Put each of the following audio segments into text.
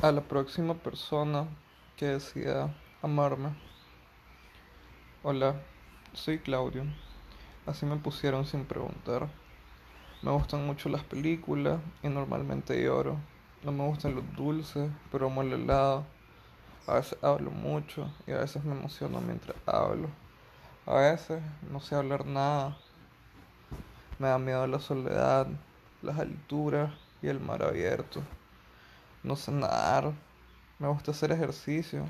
a la próxima persona que decida amarme. Hola, soy Claudio. Así me pusieron sin preguntar. Me gustan mucho las películas y normalmente lloro. No me gustan los dulces, pero amo el helado. A veces hablo mucho y a veces me emociono mientras hablo. A veces no sé hablar nada. Me da miedo la soledad, las alturas y el mar abierto. No sé nadar. Me gusta hacer ejercicio,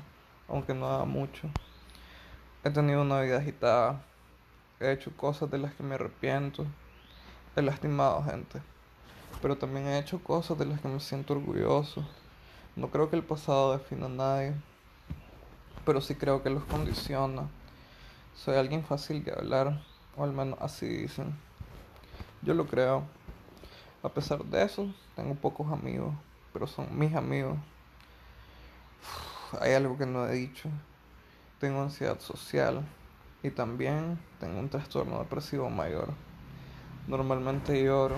aunque no haga mucho. He tenido una vida agitada. He hecho cosas de las que me arrepiento. He lastimado gente. Pero también he hecho cosas de las que me siento orgulloso. No creo que el pasado defina a nadie. Pero sí creo que los condiciona. Soy alguien fácil de hablar. O al menos así dicen. Yo lo creo. A pesar de eso, tengo pocos amigos pero son mis amigos. hay algo que no he dicho. Tengo ansiedad social y también tengo un trastorno depresivo mayor. Normalmente lloro.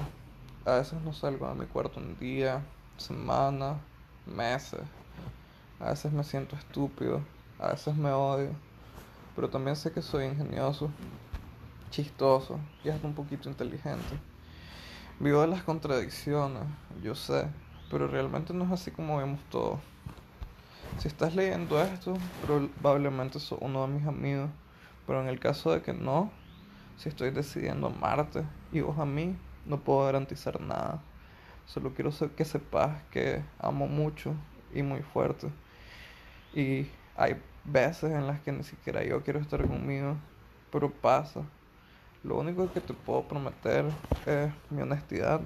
A veces no salgo de mi cuarto un día, semana, meses. A veces me siento estúpido, a veces me odio. Pero también sé que soy ingenioso, chistoso y hasta un poquito inteligente. Vivo de las contradicciones, yo sé, pero realmente no es así como vemos todo. Si estás leyendo esto, probablemente sos uno de mis amigos, pero en el caso de que no, si estoy decidiendo amarte y vos a mí, no puedo garantizar nada. Solo quiero que sepas que amo mucho y muy fuerte. Y hay veces en las que ni siquiera yo quiero estar conmigo, pero pasa. Lo único que te puedo prometer es mi honestidad,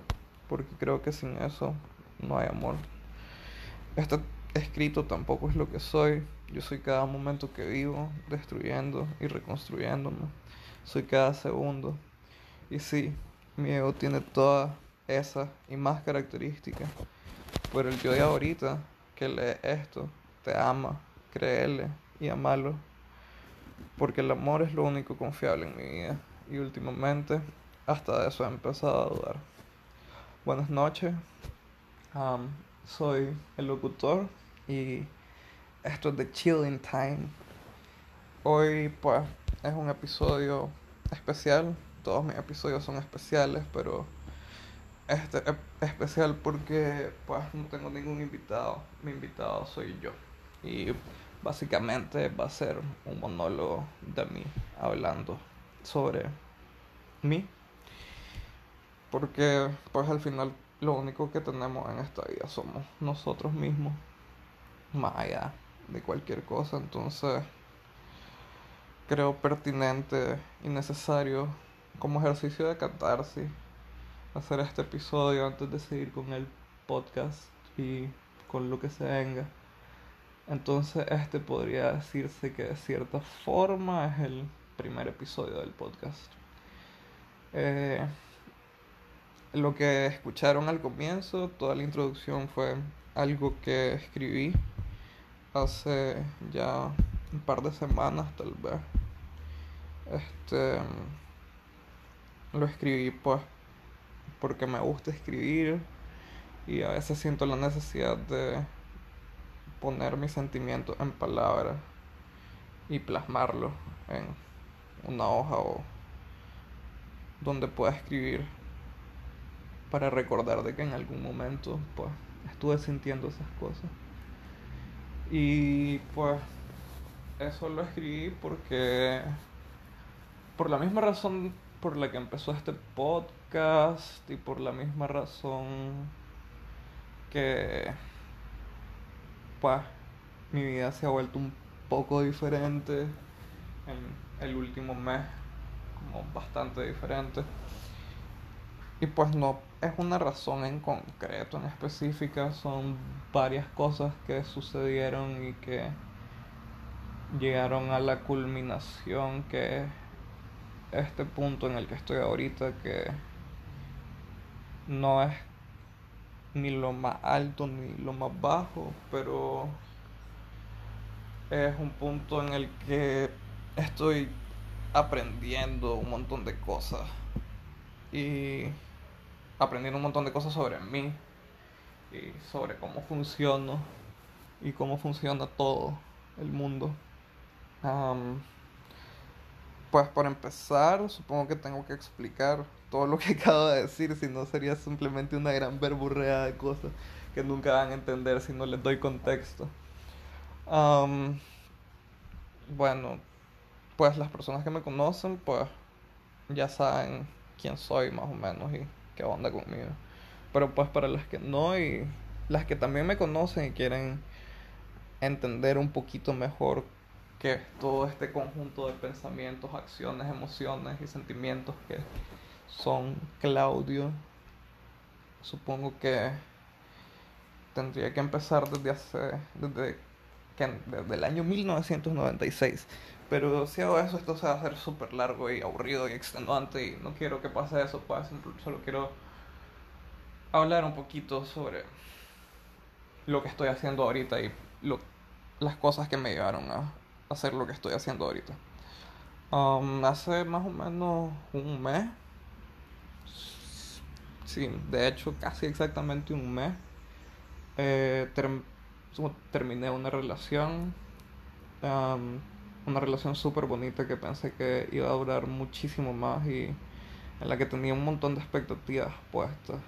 porque creo que sin eso no hay amor. Este escrito tampoco es lo que soy. Yo soy cada momento que vivo, destruyendo y reconstruyéndome. Soy cada segundo. Y sí, mi ego tiene todas esas y más características. Pero el yo de ahorita, que lee esto, te ama, créele y amalo. Porque el amor es lo único confiable en mi vida. Y últimamente, hasta de eso he empezado a dudar. Buenas noches soy el locutor y esto es de Chilling Time. Hoy pues es un episodio especial. Todos mis episodios son especiales, pero este es especial porque pues no tengo ningún invitado. Mi invitado soy yo. Y básicamente va a ser un monólogo de mí hablando sobre mí. Porque pues al final lo único que tenemos en esta vida somos nosotros mismos, más allá de cualquier cosa. Entonces, creo pertinente y necesario como ejercicio de catarsis hacer este episodio antes de seguir con el podcast y con lo que se venga. Entonces este podría decirse que de cierta forma es el primer episodio del podcast. Eh, lo que escucharon al comienzo, toda la introducción fue algo que escribí hace ya un par de semanas tal vez. Este lo escribí pues porque me gusta escribir y a veces siento la necesidad de poner mis sentimientos en palabras y plasmarlo en una hoja o donde pueda escribir para recordar de que en algún momento pues estuve sintiendo esas cosas. Y pues eso lo escribí porque por la misma razón por la que empezó este podcast y por la misma razón que pues mi vida se ha vuelto un poco diferente en el último mes, como bastante diferente. Y pues no es una razón en concreto, en específica, son varias cosas que sucedieron y que llegaron a la culminación que es este punto en el que estoy ahorita que no es ni lo más alto ni lo más bajo, pero es un punto en el que estoy aprendiendo un montón de cosas y aprendiendo un montón de cosas sobre mí y sobre cómo funciono y cómo funciona todo el mundo. pues por empezar, supongo que tengo que explicar todo lo que acabo de decir, si no sería simplemente una gran verburrea de cosas que nunca van a entender si no les doy contexto. bueno, pues las personas que me conocen, pues ya saben quién soy más o menos y qué onda conmigo. Pero pues para las que no y las que también me conocen y quieren entender un poquito mejor que todo este conjunto de pensamientos, acciones, emociones y sentimientos que son Claudio, supongo que tendría que empezar desde hace, desde, desde el año 1996. Pero si hago eso, esto se va a hacer súper largo y aburrido y extenuante y no quiero que pase eso, pues solo quiero hablar un poquito sobre lo que estoy haciendo ahorita y lo, las cosas que me llevaron a hacer lo que estoy haciendo ahorita. Um, hace más o menos un mes, sí, de hecho casi exactamente un mes, eh, terminé una relación. Um, una relación súper bonita que pensé que iba a durar muchísimo más y en la que tenía un montón de expectativas puestas.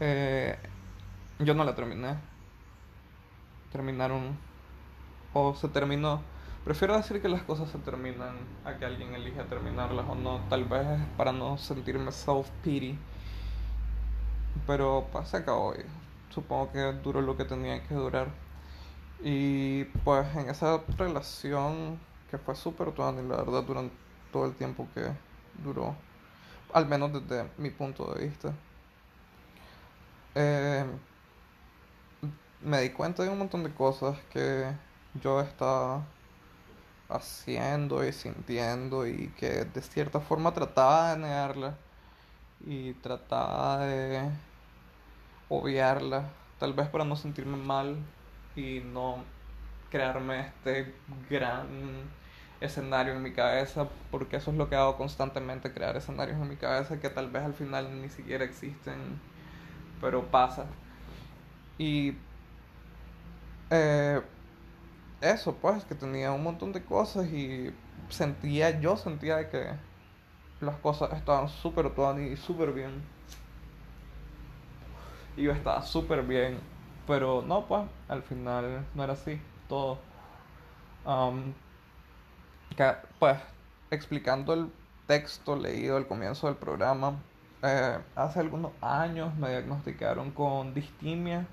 Eh, yo no la terminé. Terminaron o se terminó. Prefiero decir que las cosas se terminan a que alguien elige terminarlas o no. Tal vez para no sentirme self-pity. Pero pues se acabó supongo que duró lo que tenía que durar. Y pues en esa relación que fue súper y la verdad durante todo el tiempo que duró, al menos desde mi punto de vista, eh, me di cuenta de un montón de cosas que yo estaba haciendo y sintiendo y que de cierta forma trataba de negarla y trataba de obviarla, tal vez para no sentirme mal y no crearme este gran escenario en mi cabeza, porque eso es lo que hago constantemente, crear escenarios en mi cabeza que tal vez al final ni siquiera existen, pero pasa. Y eh, eso, pues, que tenía un montón de cosas y sentía, yo sentía que las cosas estaban súper y súper bien. Y yo estaba súper bien pero no, pues, al final no era así, todo. pues, explicando el texto leído al comienzo del programa, eh, hace algunos años me diagnosticaron con distimia,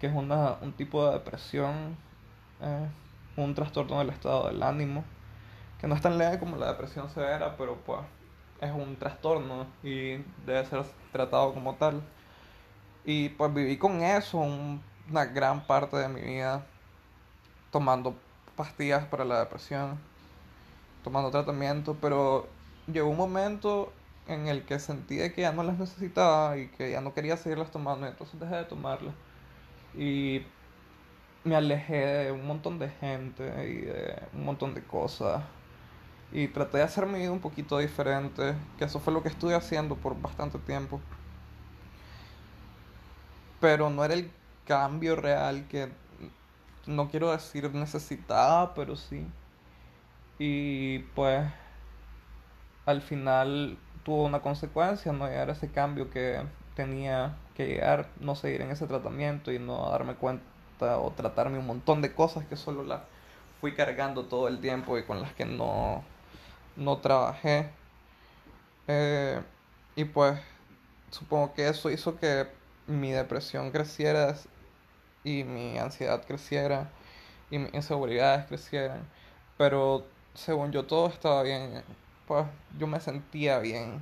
que es una, un tipo de depresión, eh, un trastorno del estado del ánimo, que no es tan leve como la depresión severa, pero pues es un trastorno y debe ser tratado como tal. Y pues viví con eso una gran parte de mi vida tomando pastillas para la depresión, tomando tratamiento, pero llegó un momento en el que sentí que ya no las necesitaba y que ya no quería seguirlas tomando, entonces dejé de tomarlas. Y me alejé de un montón de gente y de un montón de cosas. Y traté de hacer mi vida un poquito diferente, que eso fue lo que estuve haciendo por bastante tiempo pero no era el cambio real que no quiero decir necesitaba, pero sí. Y pues al final tuvo una consecuencia, no llegar a ese cambio que tenía que llegar, no seguir en ese tratamiento y no darme cuenta o tratarme un montón de cosas que solo las fui cargando todo el tiempo y con las que no, no trabajé. Eh, y pues supongo que eso hizo que mi depresión creciera y mi ansiedad creciera y mis inseguridades crecieran. Pero según yo todo estaba bien. Pues yo me sentía bien.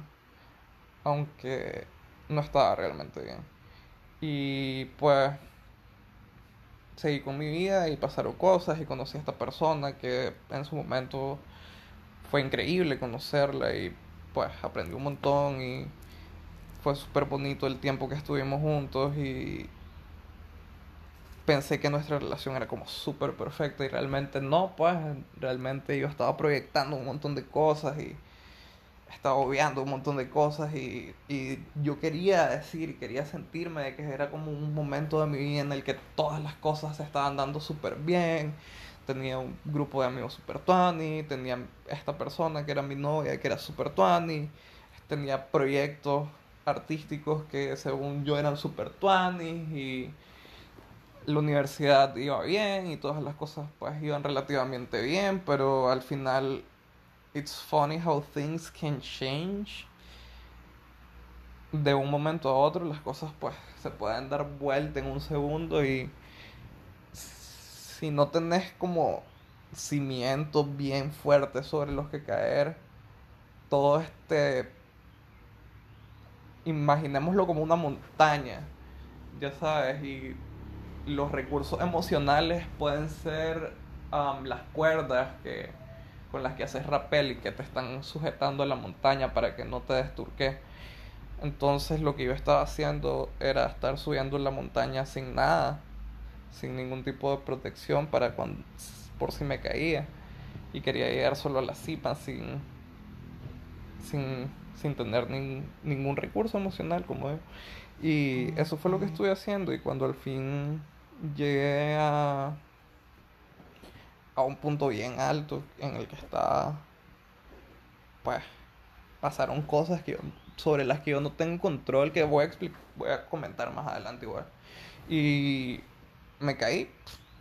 Aunque no estaba realmente bien. Y pues seguí con mi vida y pasaron cosas y conocí a esta persona que en su momento fue increíble conocerla y pues aprendí un montón y fue súper bonito el tiempo que estuvimos juntos y pensé que nuestra relación era como súper perfecta y realmente no, pues realmente yo estaba proyectando un montón de cosas y estaba obviando un montón de cosas y, y yo quería decir, quería sentirme de que era como un momento de mi vida en el que todas las cosas se estaban dando súper bien. Tenía un grupo de amigos super tuani, tenía esta persona que era mi novia que era super tuani, tenía proyectos artísticos que según yo eran super tuanis y la universidad iba bien y todas las cosas pues iban relativamente bien, pero al final it's funny how things can change. De un momento a otro las cosas pues se pueden dar vuelta en un segundo y si no tenés como cimientos bien fuertes sobre los que caer, todo este imaginémoslo como una montaña, ya sabes, y los recursos emocionales pueden ser um, las cuerdas que, con las que haces rappel y que te están sujetando a la montaña para que no te desturque. Entonces lo que yo estaba haciendo era estar subiendo la montaña sin nada, sin ningún tipo de protección para cuando, por si me caía. Y quería llegar solo a la cima sin, sin, sin tener ningún recurso emocional, como digo. Y eso fue lo que estuve haciendo y cuando al fin llegué a, a un punto bien alto en el que estaba, pues, pasaron cosas que sobre las que yo no tengo control, que voy a, voy a comentar más adelante igual. Y me caí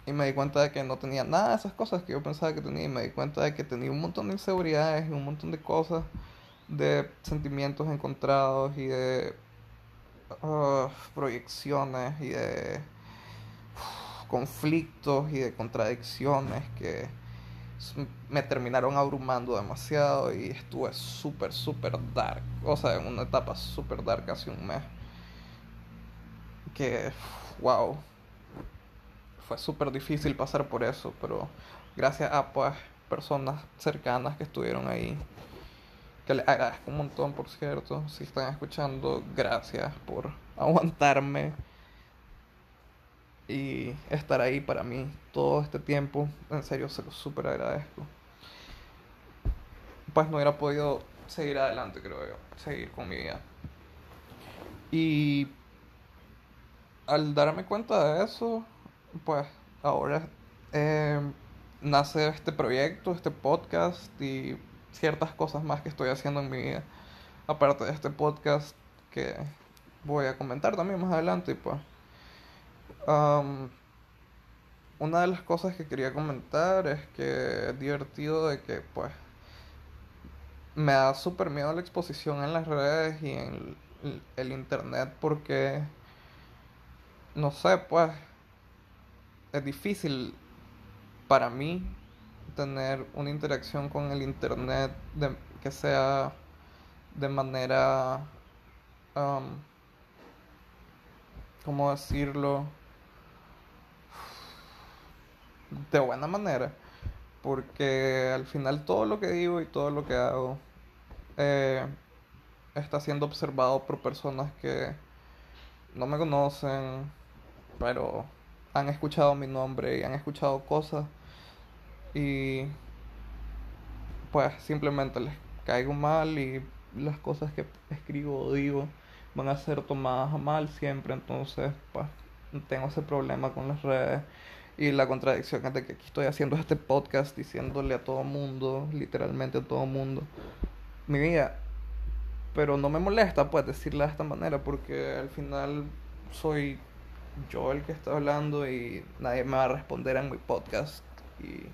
y me di cuenta de que no tenía nada de esas cosas que yo pensaba que tenía y me di cuenta de que tenía un montón de inseguridades y un montón de cosas, de sentimientos encontrados y de uh, proyecciones y de conflictos y de contradicciones que me terminaron abrumando demasiado y estuve súper, súper dark. O sea, en una etapa súper dark hace un mes. Que, wow. Fue súper difícil pasar por eso, pero gracias a pues personas cercanas que estuvieron ahí. Que les agradezco un montón, por cierto. Si están escuchando, gracias por aguantarme y estar ahí para mí todo este tiempo. En serio, se lo súper agradezco. Pues no hubiera podido seguir adelante, creo yo, seguir con mi vida. Y al darme cuenta de eso, pues ahora eh, nace este proyecto, este podcast y ciertas cosas más que estoy haciendo en mi vida. Aparte de este podcast que voy a comentar también más adelante, pues una de las cosas que quería comentar es que es divertido de que pues me da súper miedo la exposición en las redes y en el, internet porque no sé pues es difícil para mí tener una interacción con el internet de, que sea de manera um, ¿cómo decirlo? de buena manera, porque al final todo lo que digo y todo lo que hago eh, está siendo observado por personas que no me conocen, pero han escuchado mi nombre y han escuchado cosas y pues simplemente les caigo mal y las cosas que escribo o digo van a ser tomadas mal siempre, entonces pues tengo ese problema con las redes y la contradicción de que aquí estoy haciendo este podcast diciéndole a todo mundo, literalmente a todo mundo, mi vida. Pero no me molesta pues decirle de esta manera porque al final soy yo el que está hablando y nadie me va a responder en mi podcast. Y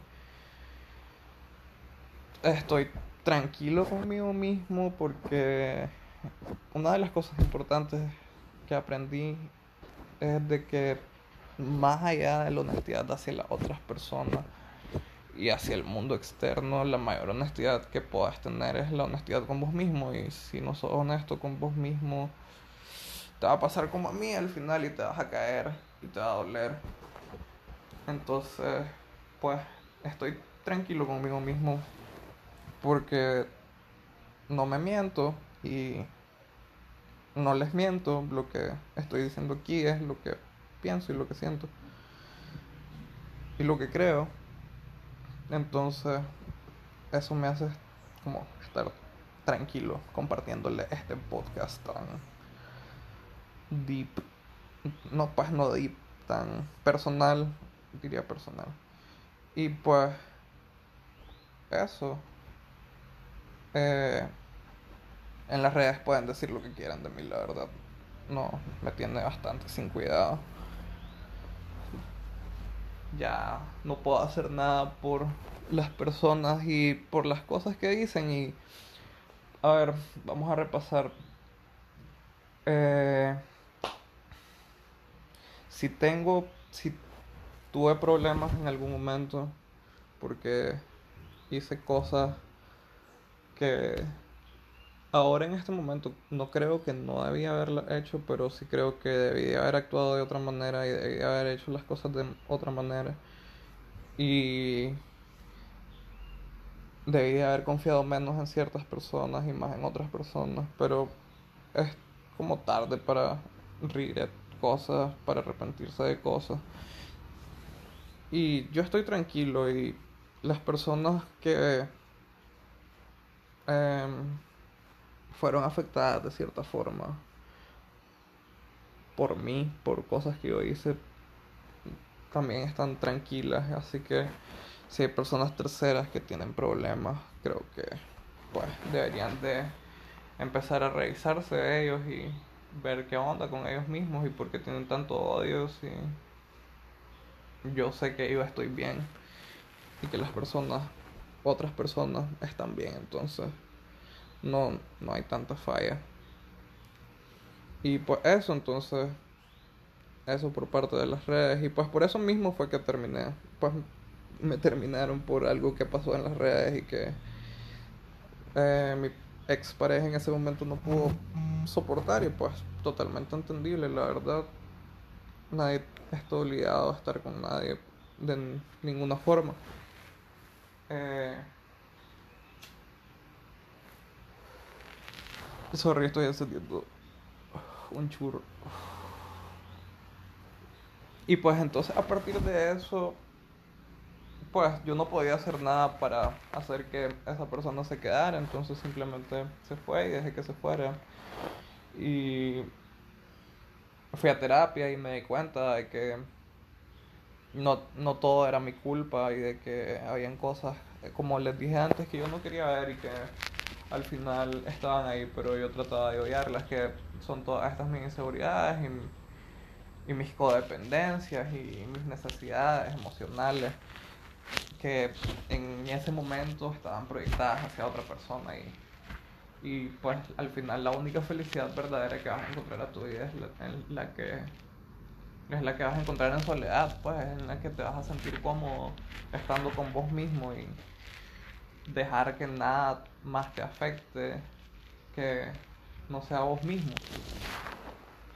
estoy tranquilo conmigo mismo porque una de las cosas importantes que aprendí es de que más allá de la honestidad hacia las otras personas y hacia el mundo externo, la mayor honestidad que puedas tener es la honestidad con vos mismo. Y si no sos honesto con vos mismo, te va a pasar como a mí al final y te vas a caer y te va a doler. Entonces, pues estoy tranquilo conmigo mismo porque no me miento y no les miento. Lo que estoy diciendo aquí es lo que pienso y lo que siento y lo que creo. Entonces, eso me hace como estar tranquilo compartiéndole este podcast tan deep. No, pues no deep, tan personal, diría personal. Y pues eso. Eh, en las redes pueden decir lo que quieran de mí, la verdad. No, me tiene bastante sin cuidado. Ya no puedo hacer nada por las personas y por las cosas que dicen. Y a ver, vamos a repasar. Eh, si tengo, si tuve problemas en algún momento, porque hice cosas que ahora en este momento no creo que no debía haberla hecho, pero sí creo que debía haber actuado de otra manera y debía haber hecho las cosas de otra manera. Y debía haber confiado menos en ciertas personas y más en otras personas, pero es como tarde para regret cosas, para arrepentirse de cosas. Y yo estoy tranquilo y las personas que em, fueron afectadas de cierta forma por mí, por cosas que yo hice, también están tranquilas. Así que si hay personas terceras que tienen problemas, creo que pues deberían de empezar a revisarse ellos y ver qué onda con ellos mismos y por qué tienen tanto odio si yo sé que yo estoy bien y que las personas, otras personas están bien, entonces no, no hay tanta falla. Y pues eso, entonces, eso por parte de las redes. Y pues por eso mismo fue que terminé. Pues me terminaron por algo que pasó en las redes y que eh, mi ex pareja en ese momento no pudo soportar y pues totalmente entendible, la verdad. Nadie está obligado a estar con nadie de ninguna forma. Eh, sorry, estoy encendiendo un churro. Y pues entonces a partir de eso, pues yo no podía hacer nada para hacer que esa persona se quedara, entonces simplemente se fue y dejé que se fuera. Y fui a terapia y me di cuenta de que no, no todo era mi culpa y de que habían cosas, eh, como les dije antes, que yo no quería ver y que al final estaban ahí, pero yo trataba de odiarlas, que son todas estas mis inseguridades y, y mis codependencias y mis necesidades emocionales que en ese momento estaban proyectadas hacia otra persona y, y pues al final la única felicidad verdadera que vas a encontrar a tu vida es la, la que es la que vas a encontrar en soledad, pues, en la que te vas a sentir cómodo estando con vos mismo y dejar que nada más te afecte que no sea vos mismo.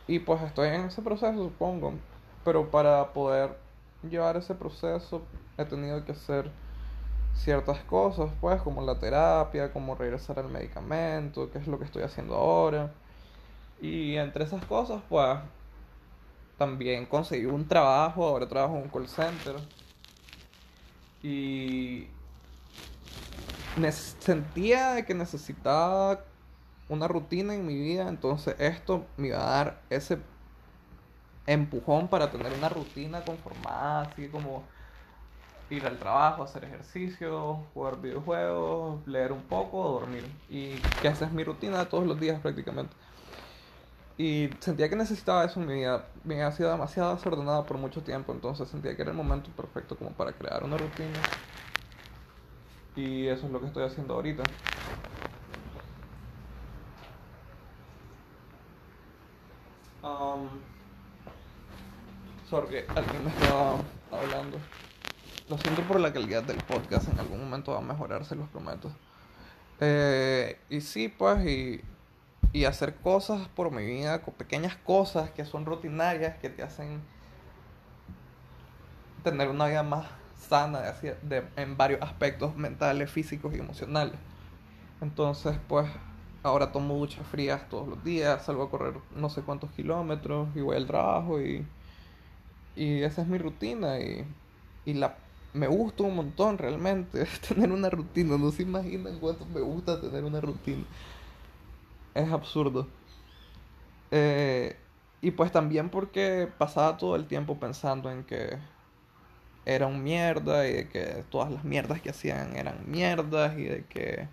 Y pues estoy en ese proceso, supongo, pero para poder llevar ese proceso he tenido que hacer ciertas cosas, pues, como la terapia, como regresar al medicamento, que es lo que estoy haciendo ahora. Y entre esas cosas, pues, también conseguí un trabajo, ahora trabajo en un call center. Y sentía que necesitaba una rutina en mi vida, entonces esto me iba a dar ese empujón para tener una rutina conformada, así como ir al trabajo, hacer ejercicio, jugar videojuegos, leer un poco, dormir. Y que esa es mi rutina todos los días prácticamente. Y sentía que necesitaba eso en mi vida. Me había sido demasiado desordenada por mucho tiempo, entonces sentía que era el momento perfecto como para crear una rutina. Y eso es lo que estoy haciendo ahorita. Um, sorry, alguien me estaba hablando. Lo siento por la calidad del podcast, en algún momento va a mejorar, se los prometo. Eh, y sí, pues, y y hacer cosas por mi vida, pequeñas cosas que son rutinarias, que te hacen tener una vida más sana de, en varios aspectos mentales, físicos y emocionales. Entonces, pues, ahora tomo duchas frías todos los días, salgo a correr no sé cuántos kilómetros y voy al trabajo y, y esa es mi rutina y, y la me gusta un montón realmente tener una rutina. No se imaginan cuánto me gusta tener una rutina. Es absurdo. Eh, y pues también porque pasaba todo el tiempo pensando en que era un mierda y de que todas las mierdas que hacían eran mierdas y de que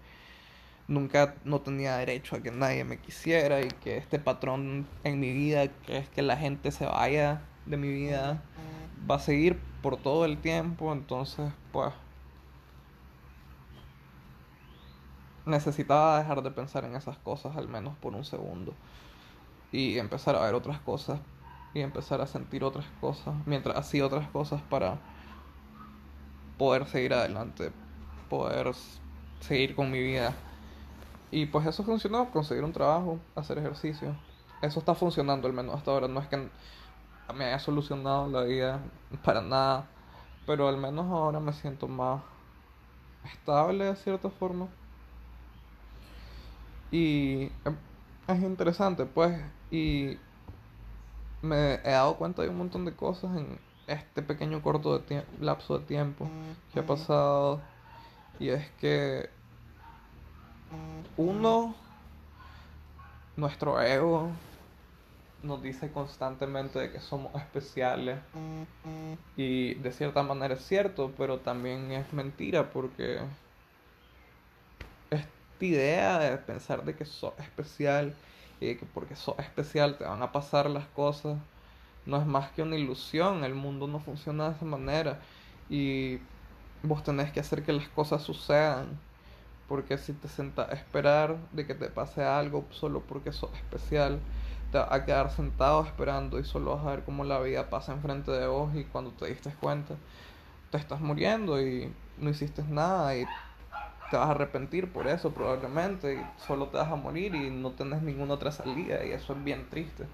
nunca no tenía derecho a que nadie me quisiera y que este patrón en mi vida, que es que la gente se vaya de mi vida, va a seguir por todo el tiempo, entonces pues necesitaba dejar de pensar en esas cosas al menos por un segundo y empezar a ver otras cosas y empezar a sentir otras cosas mientras hacía otras cosas para poder seguir adelante, poder seguir con mi vida. Y pues eso funcionó, conseguir un trabajo, hacer ejercicio. Eso está funcionando al menos hasta ahora. No es que me haya solucionado la vida para nada, pero al menos ahora me siento más estable de cierta forma. Y em, es interesante, pues, y me he dado cuenta de un montón de cosas en, este pequeño corto de lapso de tiempo que ha pasado y es que uno nuestro ego nos dice constantemente de que somos especiales y de cierta manera es cierto pero también es mentira porque idea de pensar de que sos especial y que porque sos especial te van a pasar las cosas no es más que una ilusión, el mundo no funciona de esa manera. Y vos tenés que hacer que las cosas sucedan, porque si te sentas a esperar de que te pase algo solo porque sos especial, te vas a quedar sentado esperando y solo vas a ver cómo la vida pasa enfrente de vos y cuando te diste cuenta te estás muriendo y no hiciste nada y te vas a arrepentir por eso probablemente y solo te vas a morir y no tenés ninguna otra salida y eso es bien triste.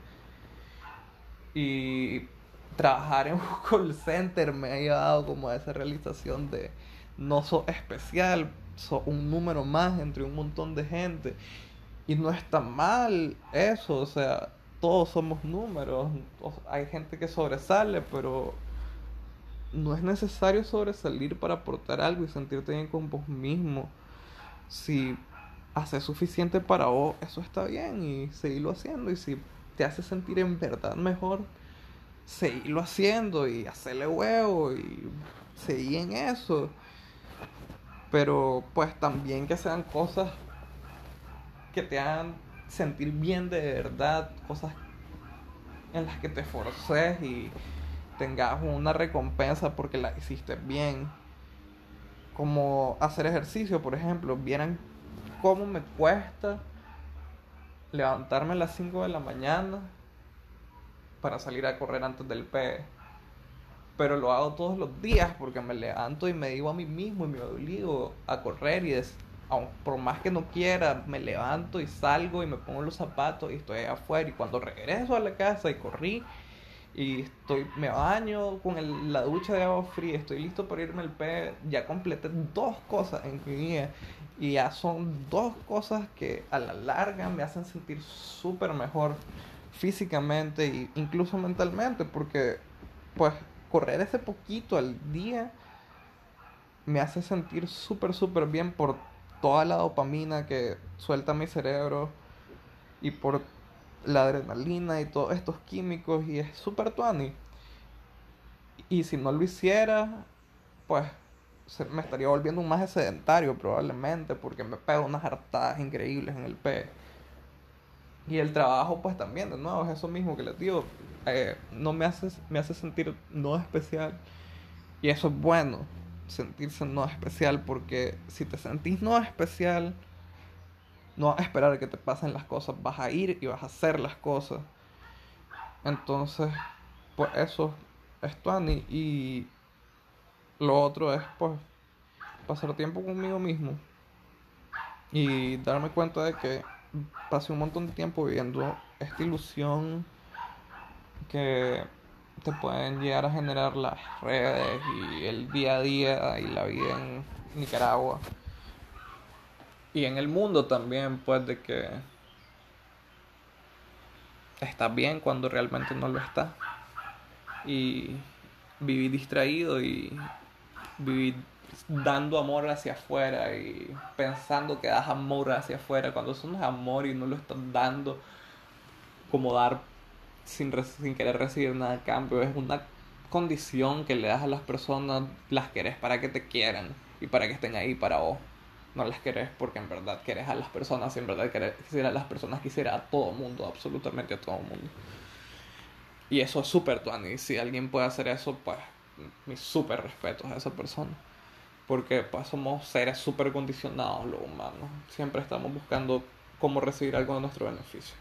Y trabajar en un call center me ha llevado como a esa realización de no soy especial, soy un número más entre un montón de gente. Y no está mal eso, o sea, todos somos números. Hay gente que sobresale, pero no es necesario sobresalir para aportar algo y sentirte bien con vos mismo. Si haces suficiente para vos, eso está bien y seguirlo haciendo. Y si te hace sentir en verdad mejor, seguirlo haciendo y hacerle huevo y seguir en eso. Pero pues también que sean cosas que te hagan sentir bien de verdad, cosas en las que te forces y tengas una recompensa porque la hiciste bien. Como hacer ejercicio, por ejemplo, vieran cómo me cuesta levantarme a las 5 de la mañana para salir a correr antes del P. Pero lo hago todos los días porque me levanto y me digo a mí mismo y me obligo a correr y es, por más que no quiera, me levanto y salgo y me pongo los zapatos y estoy afuera y cuando regreso a la casa y corrí y estoy me baño con la ducha de agua fría, estoy listo para irme al P, ya completé dos cosas en mi vida y ya son dos cosas que a la larga me hacen sentir súper mejor físicamente e incluso mentalmente, porque pues correr ese poquito al día me hace sentir súper, súper bien por toda la dopamina que suelta mi cerebro y por la adrenalina y todos estos químicos y es súper tuani. Y si no lo hiciera, pues me estaría volviendo un más sedentario probablemente porque me pego unas hartadas increíbles en el P. Y el trabajo pues también, de nuevo, es eso mismo que les digo, eh, no me hace, me hace sentir no especial. Y eso es bueno, sentirse no especial, porque si te sentís no especial, no vas a esperar que te pasen las cosas, vas a ir y vas a hacer las cosas. Entonces, pues eso es Tuani. Y lo otro es pues pasar tiempo conmigo mismo y darme cuenta de que pasé un montón de tiempo viviendo esta ilusión que te pueden llegar a generar las redes y el día a día y la vida en Nicaragua y en el mundo también pues de que estás bien cuando realmente no lo estás y viví distraído y vivir dando amor hacia afuera y pensando que das amor hacia afuera, cuando eso no es amor y no lo estás dando como dar sin, sin querer recibir nada a cambio, es una condición que le das a las personas, las querés para que te quieran y para que estén ahí para vos. No las querés porque en verdad querés a las personas, y en verdad querés, quisiera a las personas, quisiera a todo mundo, absolutamente a todo mundo. Y eso es súper tuani. Si alguien puede hacer eso, pues mis súper respetos a esa persona. Porque pues somos seres súper condicionados los humanos. Siempre estamos buscando cómo recibir algo de nuestro beneficio.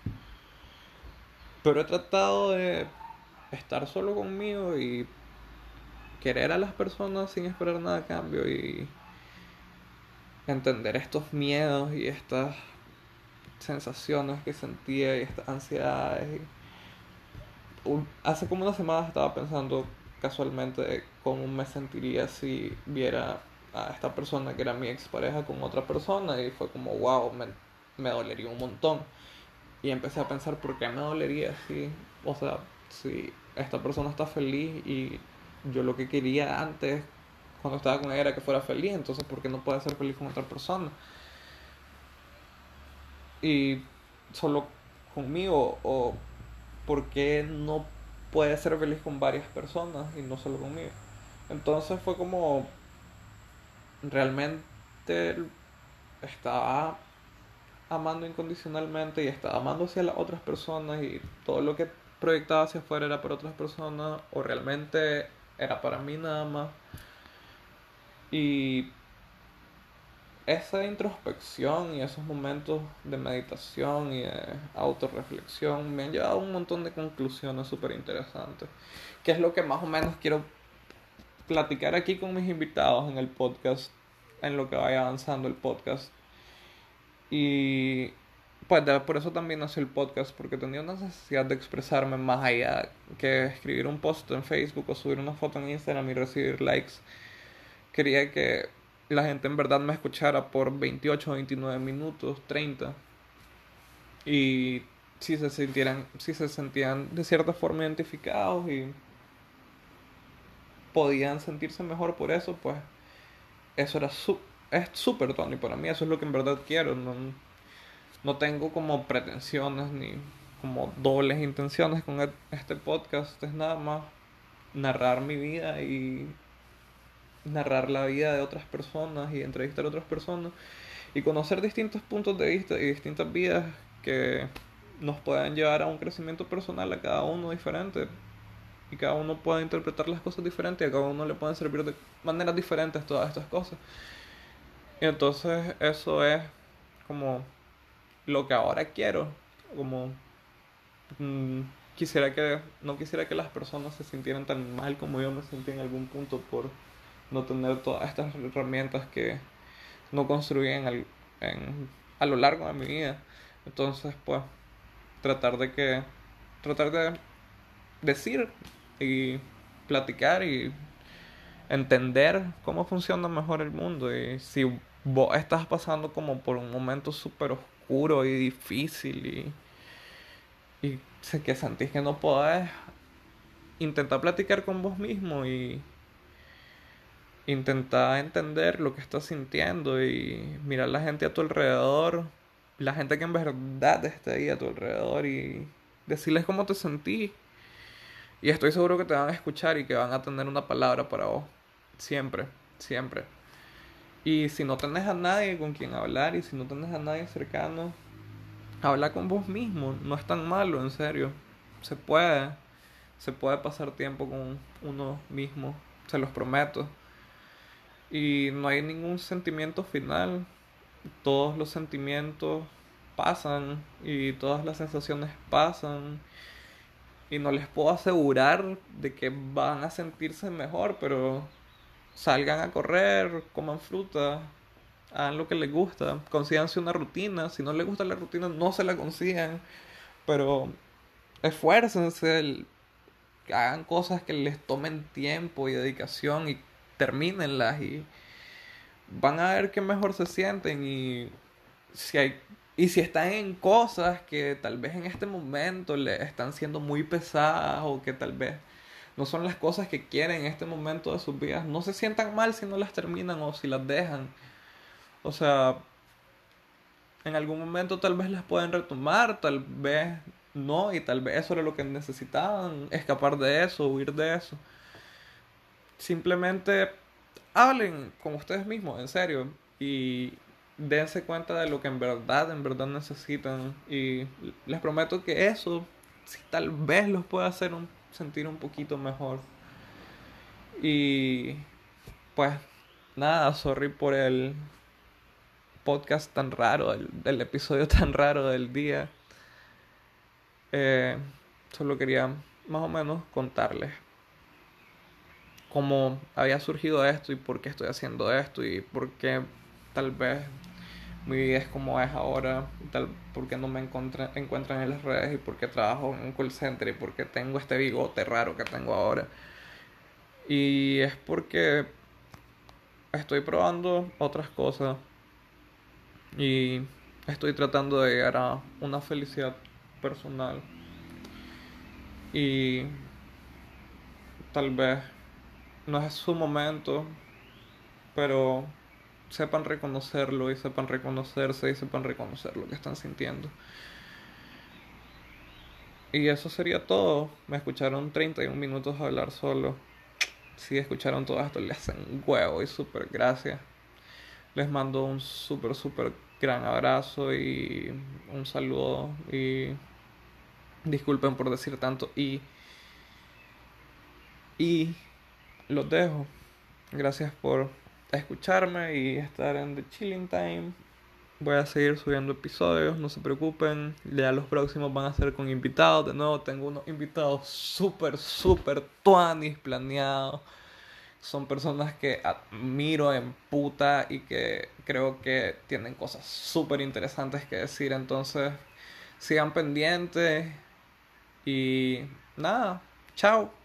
Pero he tratado de estar solo conmigo y querer a las personas sin esperar nada a cambio y entender estos miedos y estas sensaciones que sentía y estas ansiedades. hace como una semana estaba pensando casualmente cómo me sentiría si viera a esta persona que era mi expareja con otra persona y fue como wow, me, me dolería un montón. Y empecé a pensar por qué me dolería si, o sea, si esta persona está feliz y yo lo que quería antes cuando estaba con ella era que fuera feliz, entonces ¿por qué no puede ser feliz con otra persona? Y solo conmigo o por qué no puede ser feliz con varias personas y no solo conmigo. Entonces fue como realmente estaba amando incondicionalmente y estaba amando hacia las otras personas y todo lo que proyectaba hacia afuera era para otras personas o realmente era para mí nada más. Y esa introspección y esos momentos de meditación y de autorreflexión me han llevado a un montón de conclusiones súper interesantes, que es lo que más o menos quiero platicar aquí con mis invitados en el podcast, en lo que vaya avanzando el podcast. Y pues por eso también nació el podcast, porque tenía una necesidad de expresarme más allá que escribir un post en Facebook o subir una foto en Instagram y recibir likes. Quería que la gente en verdad me escuchara por 28, 29 minutos, 30. Y si se sintieran, si se sentían de cierta forma identificados y podían sentirse mejor por eso, pues eso era su es súper Tony para mí, eso es lo que en verdad quiero. No, no tengo como pretensiones ni como dobles intenciones con este podcast. Es nada más narrar mi vida y narrar la vida de otras personas y entrevistar a otras personas y conocer distintos puntos de vista y distintas vidas que nos puedan llevar a un crecimiento personal a cada uno diferente y cada uno puede interpretar las cosas diferentes y a cada uno le pueden servir de maneras diferentes todas estas cosas y entonces eso es como lo que ahora quiero. Como mm, quisiera que, no quisiera que las personas se sintieran tan mal como yo me sentí en algún punto por no tener todas estas herramientas que no construí en, a lo largo de mi vida. Entonces, pues, tratar de que, tratar de decir y platicar y entender cómo funciona mejor el mundo y si vos estás pasando como por un momento súper oscuro y difícil y, y sé que sentís que no podés, intentar platicar con vos mismo y intentar entender lo que estás sintiendo y mirar la gente a tu alrededor, la gente que en verdad está ahí a tu alrededor y decirles cómo te sentís. Y estoy seguro que te van a escuchar y que van a tener una palabra para vos. Siempre, siempre. Y si no tenés a nadie con quien hablar y si no tenés a nadie cercano, habla con vos mismo. No es tan malo, en serio. Se puede. Se puede pasar tiempo con uno mismo. Se los prometo. Y no hay ningún sentimiento final. Todos los sentimientos pasan y todas las sensaciones pasan. Y no les puedo asegurar de que van a sentirse mejor, pero salgan a correr, coman fruta, hagan lo que les gusta, consíganse una rutina, si no les gusta la rutina no se la consigan, pero esfuércense, hagan cosas que les tomen tiempo y dedicación y termínenlas y van a ver que mejor se sienten y si hay y si están en cosas que tal vez en este momento les están siendo muy pesadas o que tal vez no son las cosas que quieren en este momento de sus vidas. No se sientan mal si no las terminan o si las dejan. O sea, en algún momento tal vez las pueden retomar, tal vez no, y tal vez eso era lo que necesitaban, escapar de eso, huir de eso. Simplemente hablen con ustedes mismos, en serio, y dense cuenta de lo que en verdad, en verdad necesitan. Y les prometo que eso, si tal vez los puede hacer un, sentir un poquito mejor. Y pues nada, sorry por el podcast tan raro, el, episodio tan raro del día. Eh, solo quería más o menos contarles cómo había surgido esto y por qué estoy haciendo esto y por qué tal vez mi vida es como es ahora, tal, por qué no me encuentran en las redes y por qué trabajo en un call center y por qué tengo este bigote raro que tengo ahora. Y es porque estoy probando otras cosas y estoy tratando de llegar a una felicidad personal. Y tal vez no es su momento, pero sepan reconocerlo y sepan reconocerse y sepan reconocer lo que están sintiendo. Y eso sería todo. Me escucharon 31 minutos hablar solo. Si escucharon todo esto, les hacen huevo y súper gracias. Les mando un súper, súper gran abrazo y un saludo. Y disculpen por decir tanto. Y. Y los dejo. Gracias por escucharme y estar en The Chilling Time. Voy a seguir subiendo episodios, no se preocupen. Ya los próximos van a ser con invitados. De nuevo, tengo unos invitados súper, súper tuanis planeados. Son personas que admiro en puta y que creo que tienen cosas súper interesantes que decir. Entonces, sigan pendientes. Y nada, chao.